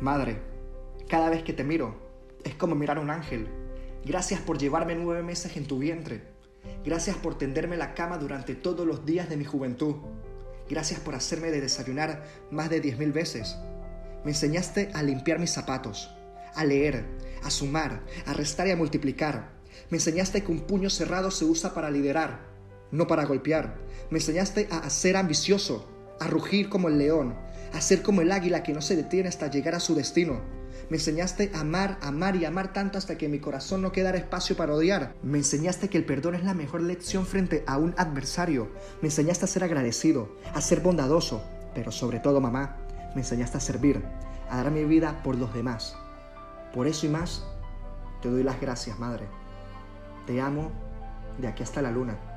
Madre, cada vez que te miro, es como mirar a un ángel. Gracias por llevarme nueve meses en tu vientre. Gracias por tenderme la cama durante todos los días de mi juventud. Gracias por hacerme de desayunar más de diez mil veces. Me enseñaste a limpiar mis zapatos, a leer, a sumar, a restar y a multiplicar. Me enseñaste que un puño cerrado se usa para liderar, no para golpear. Me enseñaste a ser ambicioso, a rugir como el león, a ser como el águila que no se detiene hasta llegar a su destino. Me enseñaste a amar, amar y amar tanto hasta que mi corazón no quedara espacio para odiar. Me enseñaste que el perdón es la mejor lección frente a un adversario. Me enseñaste a ser agradecido, a ser bondadoso. Pero sobre todo, mamá, me enseñaste a servir, a dar mi vida por los demás. Por eso y más, te doy las gracias, madre. Te amo de aquí hasta la luna.